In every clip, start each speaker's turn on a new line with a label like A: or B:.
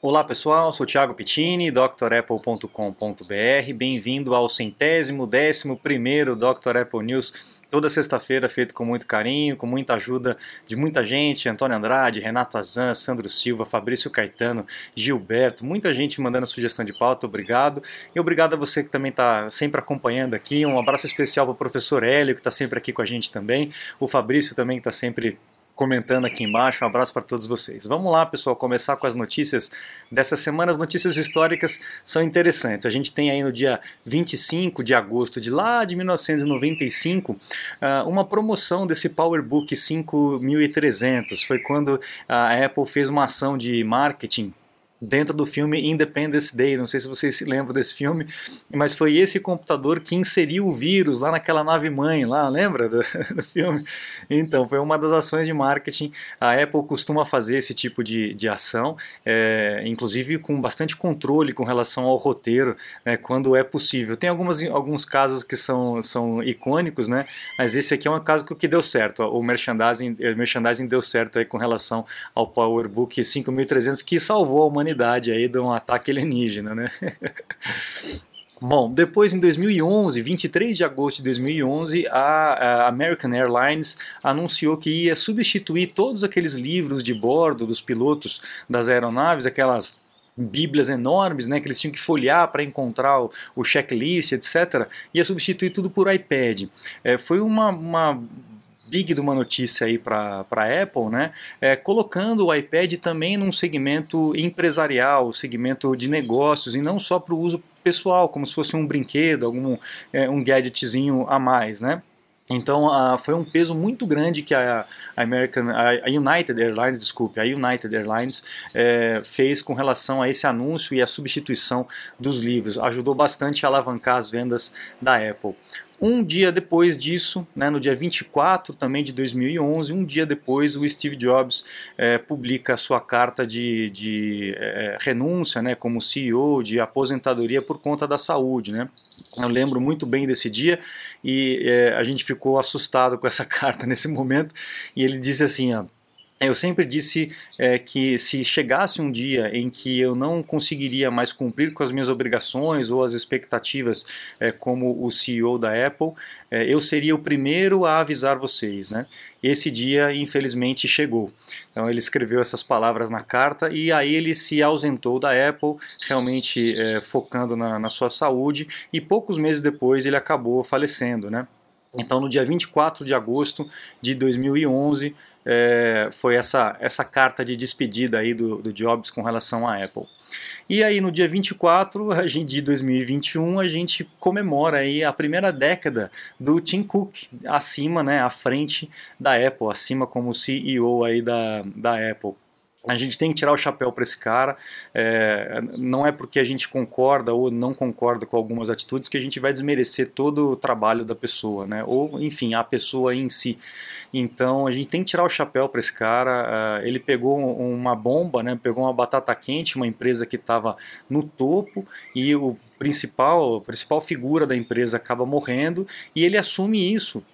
A: Olá pessoal, sou Thiago Pittini, drapple.com.br. Bem-vindo ao centésimo, décimo primeiro Dr. Apple News, toda sexta-feira feito com muito carinho, com muita ajuda de muita gente, Antônio Andrade, Renato Azan, Sandro Silva, Fabrício Caetano, Gilberto, muita gente mandando sugestão de pauta, obrigado. E obrigado a você que também está sempre acompanhando aqui. Um abraço especial para o professor Hélio, que está sempre aqui com a gente também, o Fabrício também que está sempre comentando aqui embaixo. Um abraço para todos vocês. Vamos lá, pessoal, começar com as notícias dessa semana. As notícias históricas são interessantes. A gente tem aí no dia 25 de agosto de lá de 1995 ah, uma promoção desse PowerBook 5300. Foi quando a Apple fez uma ação de marketing dentro do filme Independence Day. Não sei se vocês se lembram desse filme, mas foi esse computador que inseriu o vírus lá naquela nave mãe, lá, lembra do, do filme? Então, foi uma das ações de marketing. A Apple costuma fazer esse tipo de, de ação, é, inclusive com bastante controle com relação ao roteiro, né, quando é possível. Tem algumas, alguns casos que são, são icônicos, né, mas esse aqui é um caso que deu certo. O merchandising, o merchandising deu certo aí com relação ao PowerBook 5300, que salvou a humanidade humanidade aí de um ataque alienígena, né? Bom, depois em 2011, 23 de agosto de 2011, a, American Airlines anunciou que ia substituir todos aqueles livros de bordo dos pilotos das aeronaves, aquelas bíblias enormes, né, que eles tinham que folhear para encontrar o, o, checklist, etc., ia substituir tudo por iPad. É, foi uma, uma big de uma notícia aí para a Apple, né? É, colocando o iPad também num segmento empresarial, segmento de negócios, e não só para o uso pessoal, como se fosse um brinquedo, algum é, um gadgetzinho a mais, né? Então uh, foi um peso muito grande que a, American, a United Airlines, desculpe, a United Airlines é, fez com relação a esse anúncio e a substituição dos livros. Ajudou bastante a alavancar as vendas da Apple. Um dia depois disso, né, no dia 24 também de 2011, um dia depois, o Steve Jobs é, publica a sua carta de, de é, renúncia né, como CEO, de aposentadoria por conta da saúde. Né? Eu lembro muito bem desse dia e é, a gente ficou assustado com essa carta nesse momento. E ele disse assim, ó, eu sempre disse é, que se chegasse um dia em que eu não conseguiria mais cumprir com as minhas obrigações ou as expectativas é, como o CEO da Apple, é, eu seria o primeiro a avisar vocês. Né? Esse dia, infelizmente, chegou. Então ele escreveu essas palavras na carta e aí ele se ausentou da Apple, realmente é, focando na, na sua saúde, e poucos meses depois ele acabou falecendo. Né? Então, no dia 24 de agosto de 2011, é, foi essa, essa carta de despedida aí do, do Jobs com relação à Apple. E aí no dia 24 de 2021 a gente comemora aí a primeira década do Tim Cook acima, né, à frente da Apple, acima como CEO aí da, da Apple. A gente tem que tirar o chapéu para esse cara. É, não é porque a gente concorda ou não concorda com algumas atitudes que a gente vai desmerecer todo o trabalho da pessoa, né? Ou, enfim, a pessoa em si. Então a gente tem que tirar o chapéu para esse cara. Uh, ele pegou uma bomba, né? Pegou uma batata quente, uma empresa que estava no topo e o principal, a principal figura da empresa acaba morrendo e ele assume isso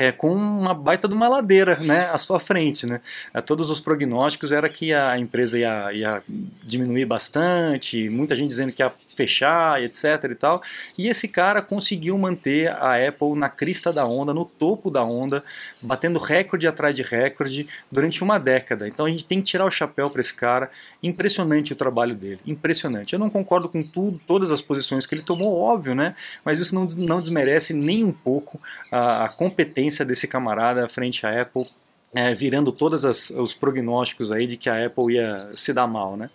A: é, com uma baita de uma ladeira né, à sua frente. Né? É, todos os prognósticos era que a empresa ia, ia diminuir bastante, muita gente dizendo que ia fechar, etc. e tal. E esse cara conseguiu manter a Apple na crista da onda, no topo da onda, batendo recorde atrás de recorde durante uma década. Então a gente tem que tirar o chapéu para esse cara. Impressionante o trabalho dele, impressionante. Eu não concordo com tudo, todas as posições que ele tomou, óbvio, né? Mas isso não, não desmerece nem um pouco a, a competência desse camarada frente à Apple, é, virando todos os prognósticos aí de que a Apple ia se dar mal, né?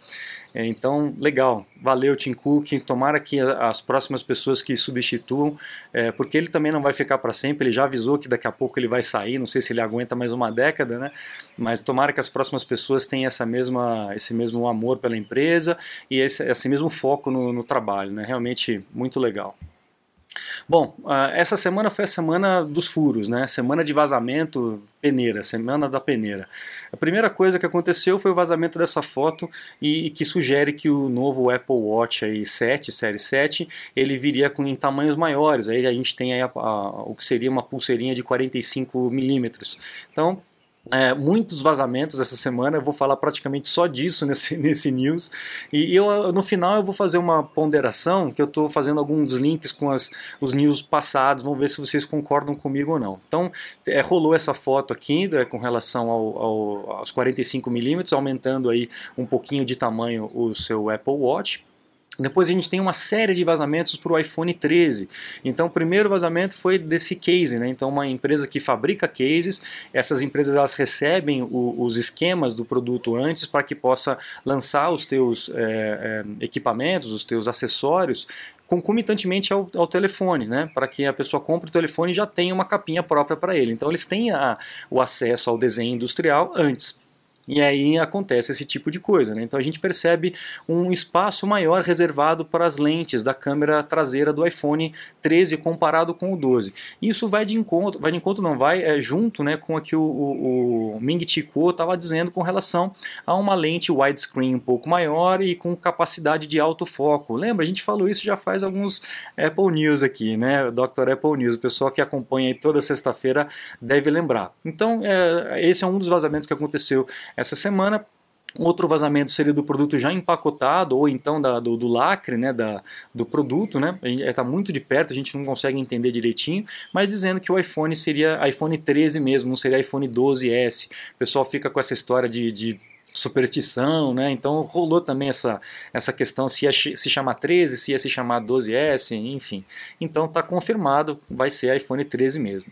A: É, então, legal, valeu Tim Cook, tomara que as próximas pessoas que substituam, é, porque ele também não vai ficar para sempre, ele já avisou que daqui a pouco ele vai sair, não sei se ele aguenta mais uma década, né? Mas tomara que as próximas pessoas tenham essa mesma, esse mesmo amor pela empresa e esse, esse mesmo foco no, no trabalho, né? Realmente muito legal. Bom, essa semana foi a semana dos furos, né? Semana de vazamento, peneira, semana da peneira. A primeira coisa que aconteceu foi o vazamento dessa foto e, e que sugere que o novo Apple Watch aí 7, série 7, ele viria com em tamanhos maiores. Aí a gente tem aí a, a, o que seria uma pulseirinha de 45 milímetros. Então, é, muitos vazamentos essa semana, eu vou falar praticamente só disso nesse, nesse news. E eu, no final eu vou fazer uma ponderação, que eu estou fazendo alguns links com as, os news passados, vamos ver se vocês concordam comigo ou não. Então, é, rolou essa foto aqui é, com relação ao, ao, aos 45mm, aumentando aí um pouquinho de tamanho o seu Apple Watch. Depois a gente tem uma série de vazamentos para o iPhone 13. Então o primeiro vazamento foi desse case, né? Então uma empresa que fabrica cases, essas empresas elas recebem o, os esquemas do produto antes para que possa lançar os teus é, é, equipamentos, os teus acessórios concomitantemente ao, ao, telefone, né? Para que a pessoa compre o telefone e já tenha uma capinha própria para ele. Então eles têm a, o acesso ao desenho industrial antes. E aí acontece esse tipo de coisa. Né? Então a gente percebe um espaço maior reservado para as lentes da câmera traseira do iPhone 13 comparado com o 12. Isso vai de encontro, vai de encontro não, vai é, junto né, com o que o, o, o Ming Chi Kuo estava dizendo com relação a uma lente widescreen um pouco maior e com capacidade de alto foco. Lembra? A gente falou isso já faz alguns Apple News aqui, né? Dr. Apple News. O pessoal que acompanha toda sexta-feira deve lembrar. Então, é, esse é um dos vazamentos que aconteceu essa semana. Outro vazamento seria do produto já empacotado, ou então da, do, do, lacre né, da, do produto. Né? Está muito de perto, a gente não consegue entender direitinho, mas dizendo que o iPhone seria iPhone 13 mesmo, não seria iPhone 12S. O pessoal fica com essa história de, de superstição, né? Então rolou também essa, essa questão se ia se chamar 13, se ia se chamar 12S, enfim. Então está confirmado, vai ser iPhone 13 mesmo.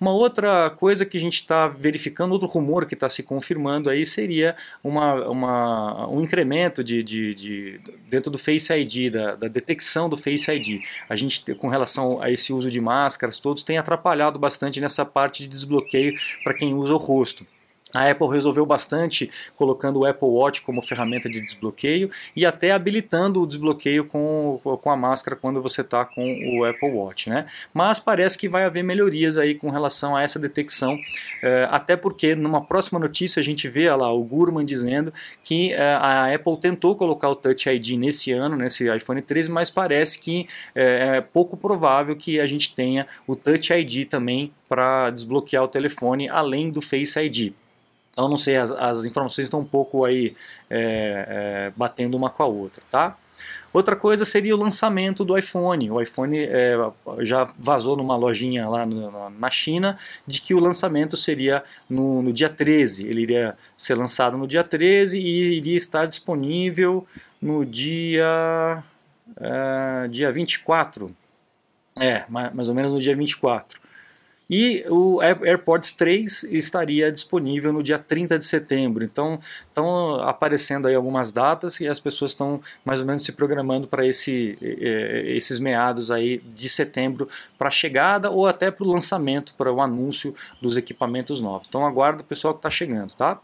A: Uma outra coisa que a gente está verificando, outro rumor que está se confirmando aí seria uma, uma, um incremento de, de, de, dentro do Face ID, da, da, detecção do Face ID. A gente, com relação a esse uso de máscaras, todos tem atrapalhado bastante nessa parte de desbloqueio para quem usa o rosto. A Apple resolveu bastante colocando o Apple Watch como ferramenta de desbloqueio e até habilitando o desbloqueio com, com a máscara quando você está com o Apple Watch. Né? Mas parece que vai haver melhorias aí com relação a essa detecção, eh, até porque numa próxima notícia a gente vê lá o Gurman dizendo que eh, a Apple tentou colocar o Touch ID nesse ano, nesse iPhone 13, mas parece que eh, é pouco provável que a gente tenha o Touch ID também para desbloquear o telefone, além do Face ID. Então, não sei, as, as informações estão um pouco aí é, é, batendo uma com a outra, tá? Outra coisa seria o lançamento do iPhone. O iPhone é, já vazou numa lojinha lá no, na China de que o lançamento seria no, no, dia 13. Ele iria ser lançado no dia 13 e iria estar disponível no dia, é, dia 24. É, mais ou menos no dia 24. E o AirPods 3 estaria disponível no dia 30 de setembro. Então, estão aparecendo aí algumas datas e as pessoas estão mais ou menos se programando para esse, esses meados aí de setembro para a chegada ou até para o lançamento, para o anúncio dos equipamentos novos. Então, aguardo o pessoal que está chegando, tá?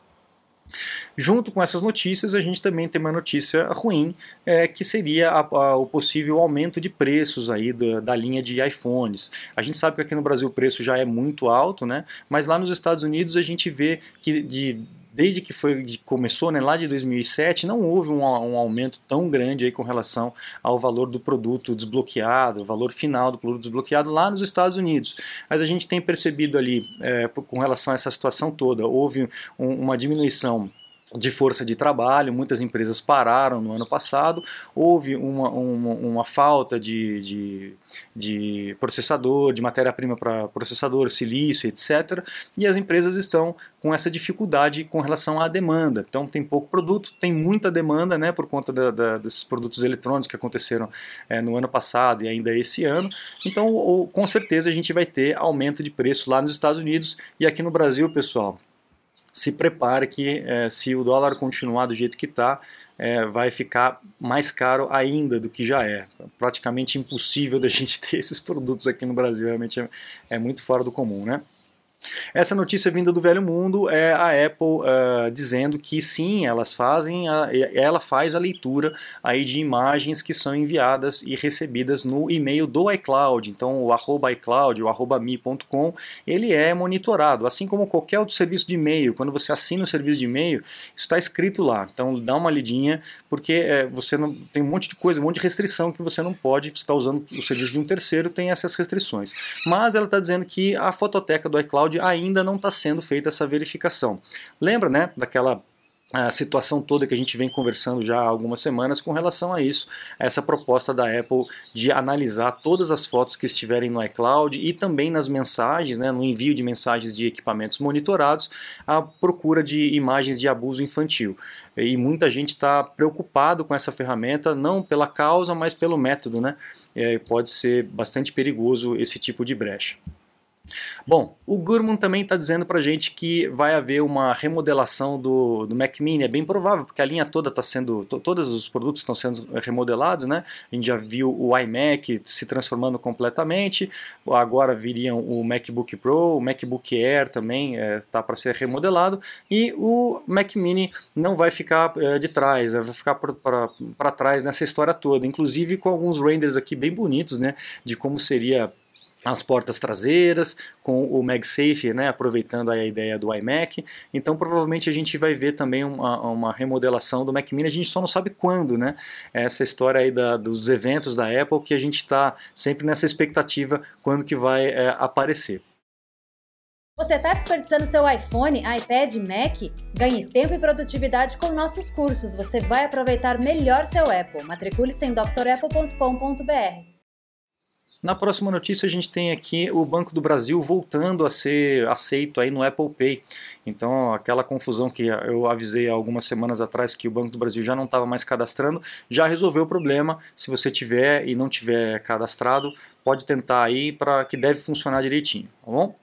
A: Junto com essas notícias, a gente também tem uma notícia ruim, é, que seria a, a, o possível aumento de preços aí da, da, linha de iPhones. A gente sabe que aqui no Brasil o preço já é muito alto, né? mas lá nos Estados Unidos a gente vê que de desde que foi, começou, né, lá de 2007, não houve um, um, aumento tão grande aí com relação ao valor do produto desbloqueado, o valor final do produto desbloqueado lá nos Estados Unidos. Mas a gente tem percebido ali, é, com relação a essa situação toda, houve um, uma diminuição de força de trabalho, muitas empresas pararam no ano passado, houve uma, uma, uma falta de, de, de, processador, de matéria-prima para processador, silício, etc. E as empresas estão com essa dificuldade com relação à demanda. Então tem pouco produto, tem muita demanda né, por conta da, da, desses produtos eletrônicos que aconteceram é, no ano passado e ainda esse ano. Então, com certeza, a gente vai ter aumento de preço lá nos Estados Unidos e aqui no Brasil, pessoal se prepare que é, se o dólar continuar do jeito que está, é, vai ficar mais caro ainda do que já é. Praticamente impossível da gente ter esses produtos aqui no Brasil, realmente é, é muito fora do comum, né? Essa notícia vinda do velho mundo é a Apple uh, dizendo que sim, elas fazem a, ela faz a leitura aí de imagens que são enviadas e recebidas no e-mail do iCloud. Então o arroba iCloud, o arroba mi.com, ele é monitorado, assim como qualquer outro serviço de e-mail. Quando você assina o serviço de e-mail, isso está escrito lá. Então dá uma lidinha, porque é, você não tem um monte de coisa, um monte de restrição que você não pode, está usando o serviço de um terceiro, tem essas restrições. Mas ela está dizendo que a fototeca do iCloud ainda não está sendo feita essa verificação. Lembra, né, daquela a situação toda que a gente vem conversando já há algumas semanas com relação a isso, essa proposta da Apple de analisar todas as fotos que estiverem no iCloud e também nas mensagens, né, no envio de mensagens de equipamentos monitorados, a procura de imagens de abuso infantil. E muita gente está preocupado com essa ferramenta, não pela causa, mas pelo método, né? É, pode ser bastante perigoso esse tipo de brecha. Bom, o Gurman também está dizendo para a gente que vai haver uma remodelação do, do Mac Mini, é bem provável, porque a linha toda está sendo, todos os produtos estão sendo remodelados, né? A gente já viu o iMac se transformando completamente, agora viriam o MacBook Pro, o MacBook Air também está é, para ser remodelado, e o Mac Mini não vai ficar é, de trás, vai ficar para trás nessa história toda, inclusive com alguns renders aqui bem bonitos, né? De como seria as portas traseiras, com o MagSafe, né, aproveitando a ideia do iMac. Então provavelmente a gente vai ver também uma, uma, remodelação do Mac Mini, a gente só não sabe quando, né? Essa história aí da, dos eventos da Apple que a gente está sempre nessa expectativa quando que vai é, aparecer.
B: Você está desperdiçando seu iPhone, iPad, Mac? Ganhe tempo e produtividade com nossos cursos. Você vai aproveitar melhor seu Apple. Matricule-se em drapple.com.br.
A: Na próxima notícia a gente tem aqui o Banco do Brasil voltando a ser aceito aí no Apple Pay. Então aquela confusão que eu avisei há algumas semanas atrás que o Banco do Brasil já não estava mais cadastrando, já resolveu o problema. Se você tiver e não tiver cadastrado, pode tentar aí para que deve funcionar direitinho, tá bom?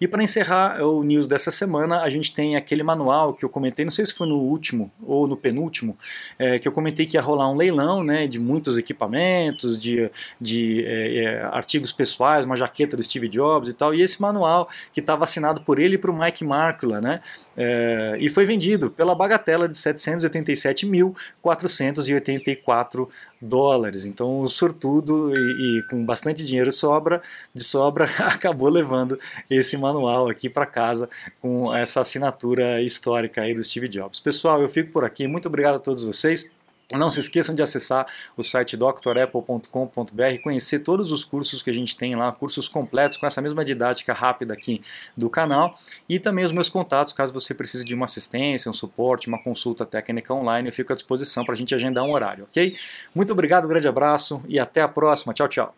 A: E para encerrar o news dessa semana, a gente tem aquele manual que eu comentei, não sei se foi no último ou no penúltimo, é, que eu comentei que ia rolar um leilão né, de muitos equipamentos, de, de é, é, artigos pessoais, uma jaqueta do Steve Jobs e tal, e esse manual que estava assinado por ele e para o Mike Markula, né, é, e foi vendido pela bagatela de 787.484 dólares. Então o sortudo e, e, com bastante dinheiro sobra, de sobra, acabou levando esse manual aqui para casa com essa assinatura histórica aí do Steve Jobs. Pessoal, eu fico por aqui. Muito obrigado a todos vocês. Não se esqueçam de acessar o site drapple.com.br, conhecer todos os cursos que a gente tem lá, cursos completos com essa mesma didática rápida aqui do canal e também os meus contatos, caso você precise de uma assistência, um suporte, uma consulta técnica online, eu fico à disposição para a gente agendar um horário, ok? Muito obrigado, um grande abraço e até a próxima. Tchau, tchau.